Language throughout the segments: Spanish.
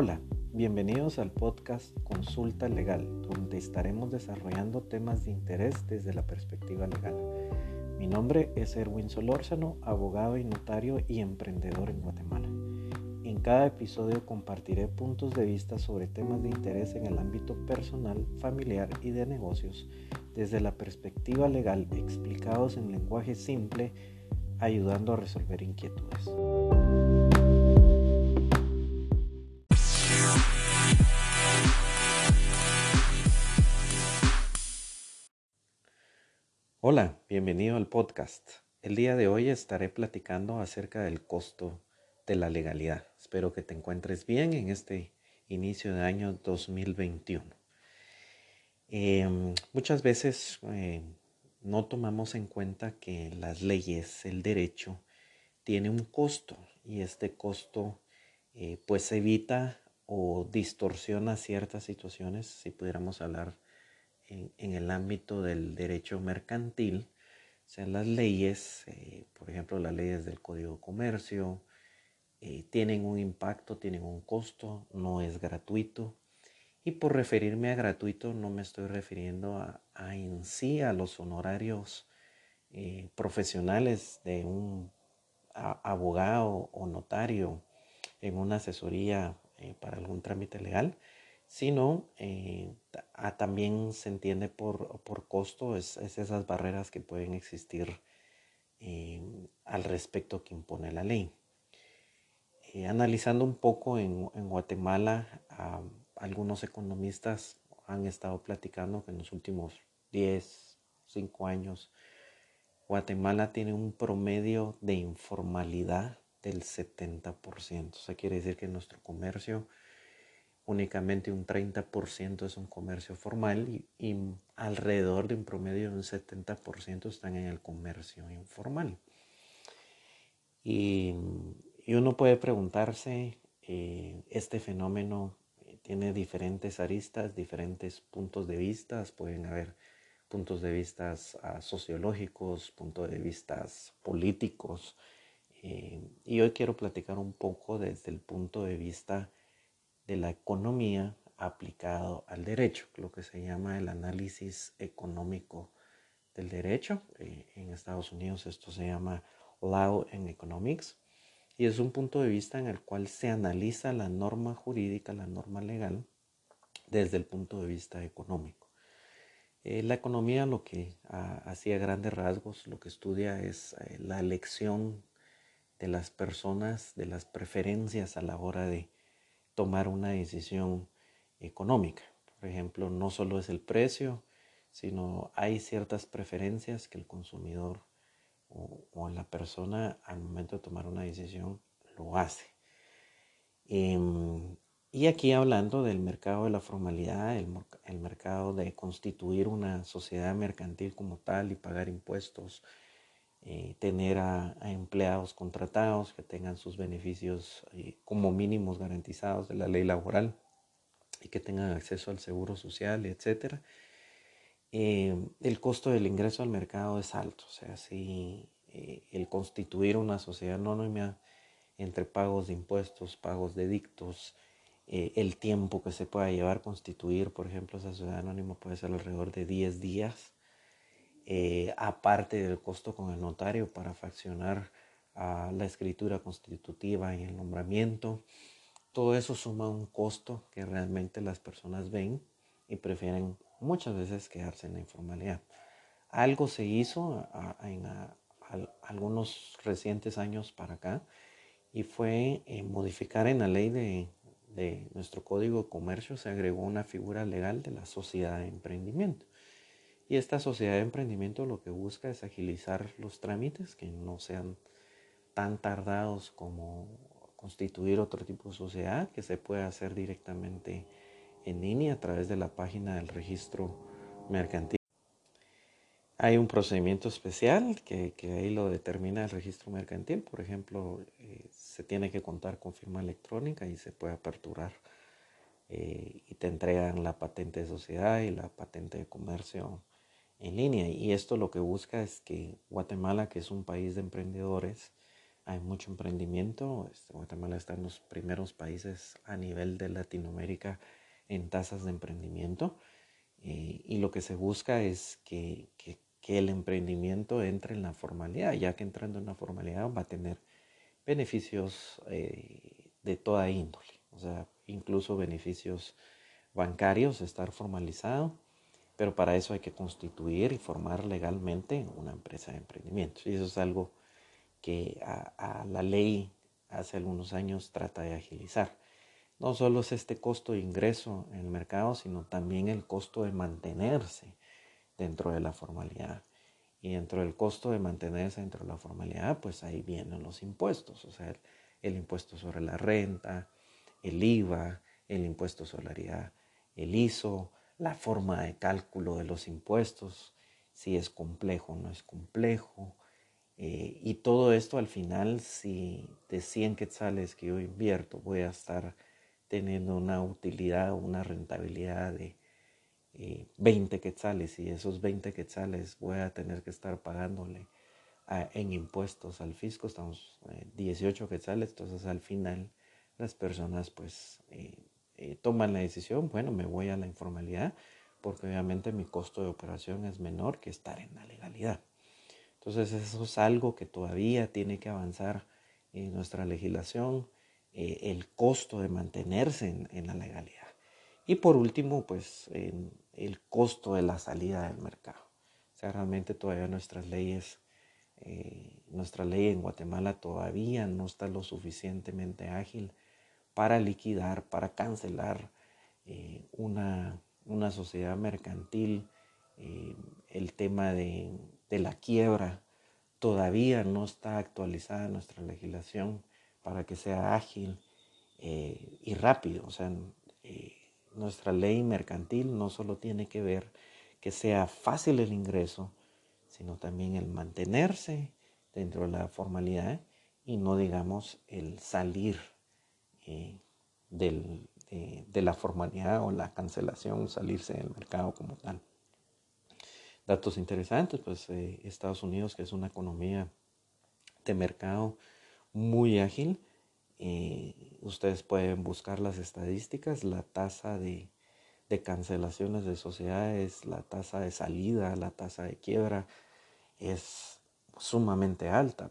Hola, bienvenidos al podcast Consulta Legal, donde estaremos desarrollando temas de interés desde la perspectiva legal. Mi nombre es Erwin Solórzano, abogado y notario y emprendedor en Guatemala. En cada episodio compartiré puntos de vista sobre temas de interés en el ámbito personal, familiar y de negocios desde la perspectiva legal explicados en lenguaje simple, ayudando a resolver inquietudes. Hola, bienvenido al podcast. El día de hoy estaré platicando acerca del costo de la legalidad. Espero que te encuentres bien en este inicio de año 2021. Em, muchas veces eh, no tomamos en cuenta que las leyes, el derecho, tiene un costo y este costo eh, pues evita o distorsiona ciertas situaciones, si pudiéramos hablar en, el ámbito del derecho mercantil, o sea, las leyes, eh, por ejemplo, las leyes del Código de Comercio, eh, tienen un impacto, tienen un costo, no es gratuito. Y por referirme a gratuito no me estoy refiriendo a, en sí a los honorarios eh, profesionales de un abogado o notario en una asesoría para algún trámite legal, sino eh, también se entiende por, costo, es, esas barreras que pueden existir eh, al respecto que impone la ley. Eh, analizando un poco en, Guatemala, algunos economistas han estado platicando que en los últimos 10, 5 años, Guatemala tiene un promedio de informalidad del 70%. Eso quiere decir que nuestro comercio únicamente un 30% es un comercio formal y, alrededor de un promedio de un 70% están en el comercio informal. Y, uno puede preguntarse, eh, este fenómeno tiene diferentes aristas, diferentes puntos de vista, pueden haber puntos de vista ah, sociológicos, puntos de vista políticos. Eh, y hoy quiero platicar un poco desde el punto de vista de la economía aplicado al derecho, lo que se llama el análisis económico del derecho. Eh, en Estados Unidos esto se llama Law and Economics y es un punto de vista en el cual se analiza la norma jurídica, la norma legal, desde el punto de vista económico. Eh, la economía lo que hacía grandes rasgos, lo que estudia es eh, la elección de las personas, de las preferencias a la hora de tomar una decisión económica. Por ejemplo, no solo es el precio, sino hay ciertas preferencias que el consumidor o, la persona al momento de tomar una decisión lo hace. Em, y aquí hablando del mercado de la formalidad, el, mercado de constituir una sociedad mercantil como tal y pagar impuestos, eh, tener a, empleados contratados que tengan sus beneficios eh, como mínimos garantizados de la ley laboral y que tengan acceso al seguro social, etc. Eh, el costo del ingreso al mercado es alto, o sea, si el constituir una sociedad anónima entre pagos de impuestos, pagos de dictos, el tiempo que se pueda llevar constituir, por ejemplo, esa sociedad anónima puede ser alrededor de 10 días eh, aparte del costo con el notario para faccionar la escritura constitutiva y el nombramiento. Todo eso suma un costo que realmente las personas ven y prefieren muchas veces quedarse en la informalidad. Algo se hizo en algunos recientes años para acá y fue eh, modificar en la ley de nuestro Código de Comercio, se agregó una figura legal de la sociedad de emprendimiento. Y esta sociedad de emprendimiento lo que busca es agilizar los trámites, que no sean tan tardados como constituir otro tipo de sociedad, que se puede hacer directamente en línea a través de la página del registro mercantil. Hay un procedimiento especial que, ahí lo determina el registro mercantil. Por ejemplo, eh, se tiene que contar con firma electrónica y se puede aperturar eh, y te entregan la patente de sociedad y la patente de comercio en línea. Y esto lo que busca es que Guatemala, que es un país de emprendedores, hay mucho emprendimiento. Este, Guatemala está en los primeros países a nivel de Latinoamérica en tasas de emprendimiento. Eh, y lo que se busca es que, que, el emprendimiento entre en la formalidad, ya que entrando en la formalidad va a tener beneficios eh, de toda índole, o sea, incluso beneficios bancarios, estar formalizado, pero para eso hay que constituir y formar legalmente una empresa de emprendimiento. Y eso es algo que a, la ley hace algunos años trata de agilizar. No solo es este costo de ingreso en el mercado, sino también el costo de mantenerse dentro de la formalidad. Y dentro del costo de mantenerse dentro de la formalidad, pues ahí vienen los impuestos, o sea, el, impuesto sobre la renta, el IVA, el impuesto sobre la el ISO, la forma de cálculo de los impuestos, si es complejo o no es complejo, eh, y todo esto al final, si de 100 quetzales que yo invierto voy a estar teniendo una utilidad o una rentabilidad de 20 eh, quetzales y esos 20 quetzales voy a tener que estar pagándole en impuestos al fisco, estamos 18 eh, quetzales, entonces al final las personas pues toman la decisión, bueno, me voy a la informalidad porque obviamente mi costo de operación es menor que estar en la legalidad. Entonces eso es algo que todavía tiene que avanzar en nuestra legislación, eh, el costo de mantenerse en, la legalidad. Y por último, pues el costo de la salida del mercado. O sea, realmente todavía nuestras leyes, eh, nuestra ley en Guatemala todavía no está lo suficientemente ágil para liquidar, para cancelar eh, una, una, sociedad mercantil, el tema de de la quiebra todavía no está actualizada nuestra legislación para que sea ágil eh, y rápido. O sea, eh, nuestra ley mercantil no solo tiene que ver que sea fácil el ingreso, sino también el mantenerse dentro de la formalidad y no digamos el salir eh, de la formalidad o la cancelación, salirse del mercado como tal datos interesantes, pues eh, Estados Unidos, que es una economía de mercado muy ágil, eh, ustedes pueden buscar las estadísticas, la tasa de, cancelaciones de sociedades, la tasa de salida, la tasa de quiebra es sumamente alta.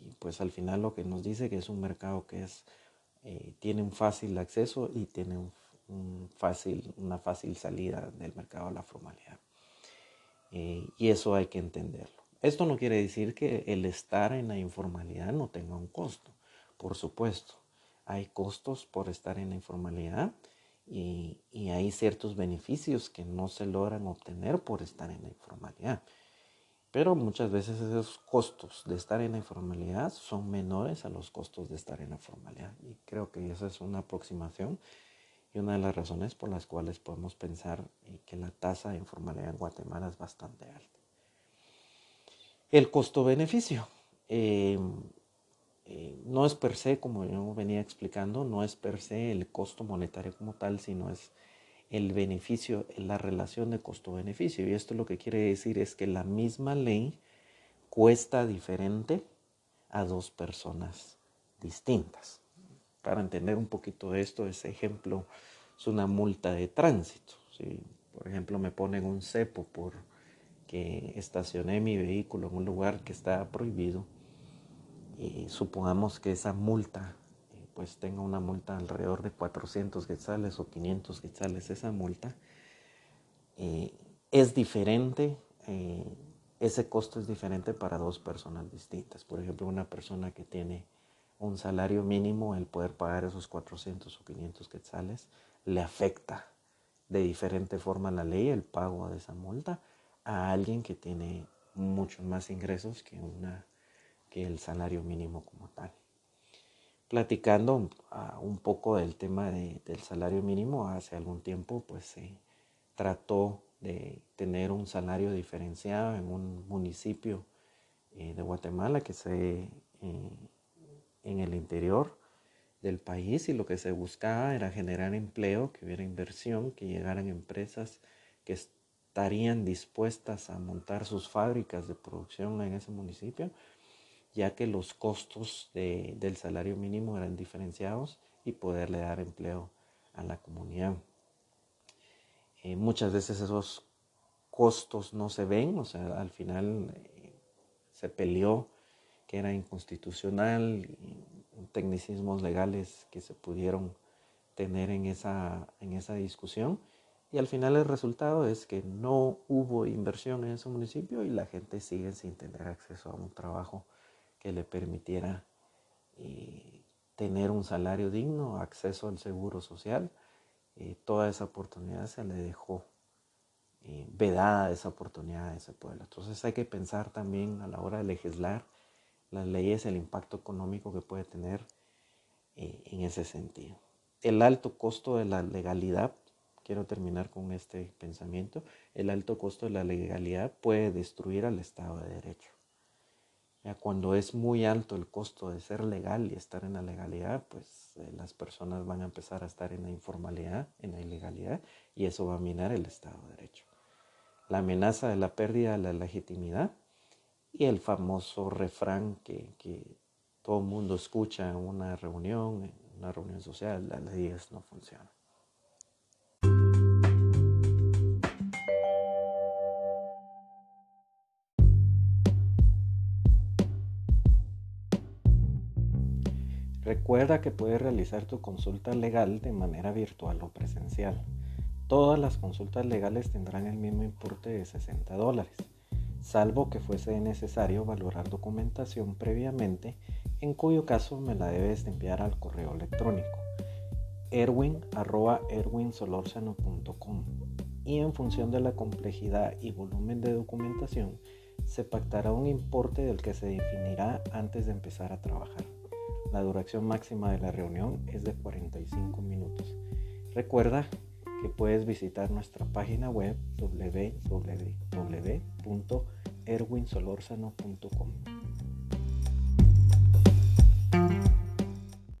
Y pues al final lo que nos dice que es un mercado que es, eh, tiene un fácil acceso y tiene un fácil, una fácil salida del mercado a la formalidad. Eh, y eso hay que entenderlo. Esto no quiere decir que el estar en la informalidad no tenga un costo. Por supuesto, hay costos por estar en la informalidad y, y, hay ciertos beneficios que no se logran obtener por estar en la informalidad. Pero muchas veces esos costos de estar en la informalidad son menores a los costos de estar en la formalidad. Y creo que esa es una aproximación y una de las razones por las cuales podemos pensar eh, que la tasa de informalidad en Guatemala es bastante alta. El costo-beneficio. Em, eh, no es per se, como yo venía explicando, no es per se el costo monetario como tal, sino es el beneficio, la relación de costo-beneficio. Y esto lo que quiere decir es que la misma ley cuesta diferente a dos personas distintas para entender un poquito de esto, ese ejemplo es una multa de tránsito. Si, por ejemplo, me ponen un cepo por que estacioné mi vehículo en un lugar que está prohibido y supongamos que esa multa eh, pues tenga una multa alrededor de 400 quetzales o 500 quetzales esa multa eh, es diferente eh, ese costo es diferente para dos personas distintas por ejemplo una persona que tiene un salario mínimo, el poder pagar esos 400 o 500 quetzales, le afecta de diferente forma la ley el pago de esa multa a alguien que tiene muchos más ingresos que, una, que el salario mínimo como tal. Platicando ah, un poco del tema del salario mínimo, hace algún tiempo pues se trató de tener un salario diferenciado en un municipio eh, de Guatemala que se eh, en el interior del país y lo que se buscaba era generar empleo, que hubiera inversión, que llegaran empresas que estarían dispuestas a montar sus fábricas de producción en ese municipio ya que los costos del salario mínimo eran diferenciados y poderle dar empleo a la comunidad. Eh, muchas veces esos costos no se ven, o sea, al final eh, se peleó que era inconstitucional, tecnicismos legales que se pudieron tener en esa, en esa discusión. Y al final el resultado es que no hubo inversión en ese municipio y la gente sigue sin tener acceso a un trabajo que le permitiera eh, tener un salario digno, acceso al seguro social. Eh, toda esa oportunidad se le dejó eh, vedada esa oportunidad a ese pueblo. Entonces hay que pensar también a la hora de legislar las leyes, el impacto económico que puede tener en ese sentido. El alto costo de la legalidad, quiero terminar con este pensamiento, el alto costo de la legalidad puede destruir al Estado de Derecho. Cuando es muy alto el costo de ser legal y estar en la legalidad, pues eh, las personas van a empezar a estar en la informalidad, en la ilegalidad, y eso va a minar el Estado de Derecho. La amenaza de la pérdida de la legitimidad y el famoso refrán que, que todo el mundo escucha en una reunión, en una reunión social, las leyes no funcionan. Recuerda que puedes realizar tu consulta legal de manera virtual o presencial. Todas las consultas legales tendrán el mismo importe de 60 dólares, salvo que fuese necesario valorar documentación previamente, en cuyo caso me la debes enviar al correo electrónico erwin.erwinsolorzano.com y en función de la complejidad y volumen de documentación se pactará un importe del que se definirá antes de empezar a trabajar. La duración máxima de la reunión es de 45 minutos. Recuerda que puedes visitar nuestra página web www.erwinsolorzano.com.